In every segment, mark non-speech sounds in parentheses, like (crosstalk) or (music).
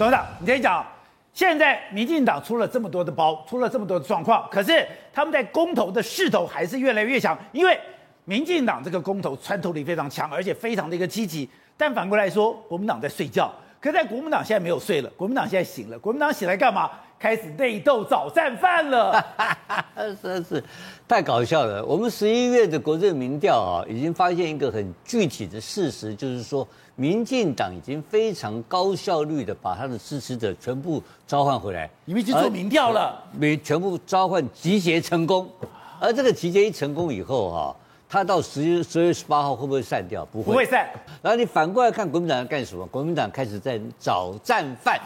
董事长，你先讲，现在民进党出了这么多的包，出了这么多的状况，可是他们在公投的势头还是越来越强，因为民进党这个公投穿透力非常强，而且非常的一个积极。但反过来说，国民党在睡觉，可在国民党现在没有睡了，国民党现在醒了，国民党醒来干嘛？开始内斗早战犯了，真 (laughs) 是太搞笑了。我们十一月的国政民调啊，已经发现一个很具体的事实，就是说，民进党已经非常高效率的把他的支持者全部召唤回来。你们已经做民调了，没全部召唤集结成功。而这个集结一成功以后哈，他到十月十月十八号会不会散掉？不会，不会散。然后你反过来看国民党要干什么？国民党开始在找战犯，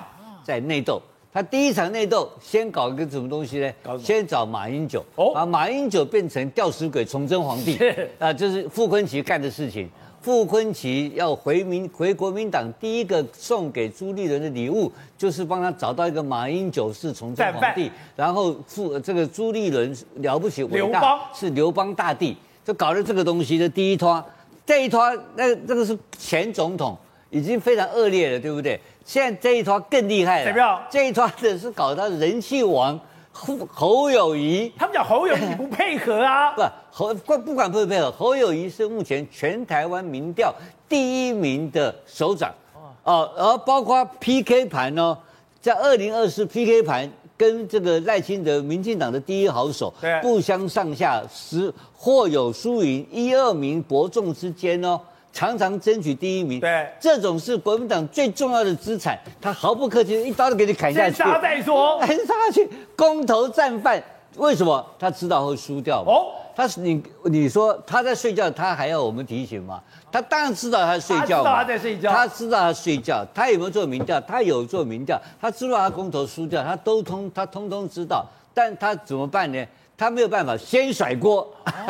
在内斗。他第一场内斗，先搞一个什么东西呢？先找马英九，把马英九变成吊死鬼，崇祯皇帝。啊，就是傅昆萁干的事情。傅昆萁要回民回国民党，第一个送给朱立伦的礼物，就是帮他找到一个马英九是崇祯皇帝，然后傅这个朱立伦了不起伟大，是刘邦大帝，就搞了这个东西的第一拖，这一拖那这个是前总统，已经非常恶劣了，对不对？现在这一团更厉害了，这一团的是搞到人气王侯侯友谊，他们讲侯友谊不配合啊，(laughs) 不侯不不管配不配合，侯友谊是目前全台湾民调第一名的首长，哦，而包括 PK 盘哦，在二零二四 PK 盘跟这个赖清德民进党的第一好手，不相上下，十或有输赢，一二名伯仲之间哦。常常争取第一名，对，这种是国民党最重要的资产，他毫不客气，一刀就给你砍下去，先杀再说，砍下去，公投战犯，为什么？他知道会输掉哦，他是你你说他在睡觉，他还要我们提醒吗？他当然知道他睡觉，他知道他在睡觉，他知道他睡觉，他有没有做民调？他有做民调，他知道他公投输掉，他都通，他通通知道，但他怎么办呢？他没有办法先甩锅，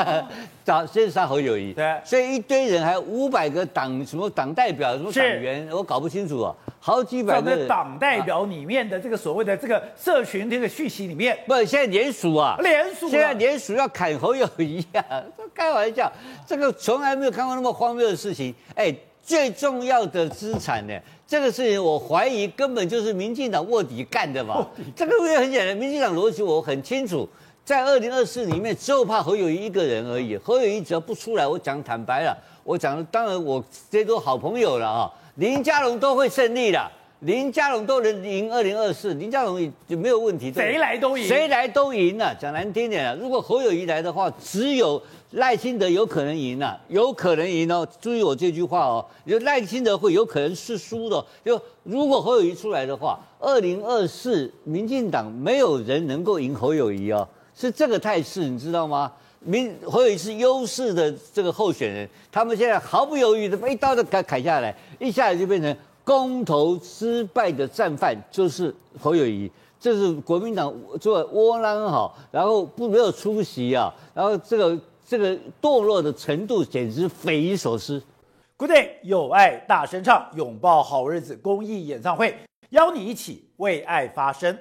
(laughs) 找先杀侯友谊，对，所以一堆人还有五百个党什么党代表什么党员，我搞不清楚啊，好几百个党代表里面的这个所谓的这个社群这个讯息里面，不，现在联署啊，联署，现在联署要砍侯友谊啊，开玩笑，这个从来没有看过那么荒谬的事情，哎，最重要的资产呢，这个事情我怀疑根本就是民进党卧底干的嘛，这个也很简单，民进党逻辑我很清楚。在二零二四里面，只有怕侯友谊一个人而已。侯友谊只要不出来，我讲坦白了，我讲当然我这都好朋友了啊。林佳龙都会胜利的，林佳龙都能赢二零二四，林佳龙也没有问题。谁来都赢，谁来都赢了。讲难听点啊，如果侯友谊来的话，只有赖清德有可能赢了，有可能赢哦。注意我这句话哦，就赖清德会有可能是输的。就如果侯友谊出来的话，二零二四民进党没有人能够赢侯友谊哦。是这个态势，你知道吗？民侯友谊是优势的这个候选人，他们现在毫不犹豫的一刀就砍砍下来，一下子就变成公投失败的战犯，就是侯友谊。这是国民党做窝囊好，然后不没有出息啊，然后这个这个堕落的程度简直匪夷所思。Good day，有爱大声唱，拥抱好日子公益演唱会，邀你一起为爱发声。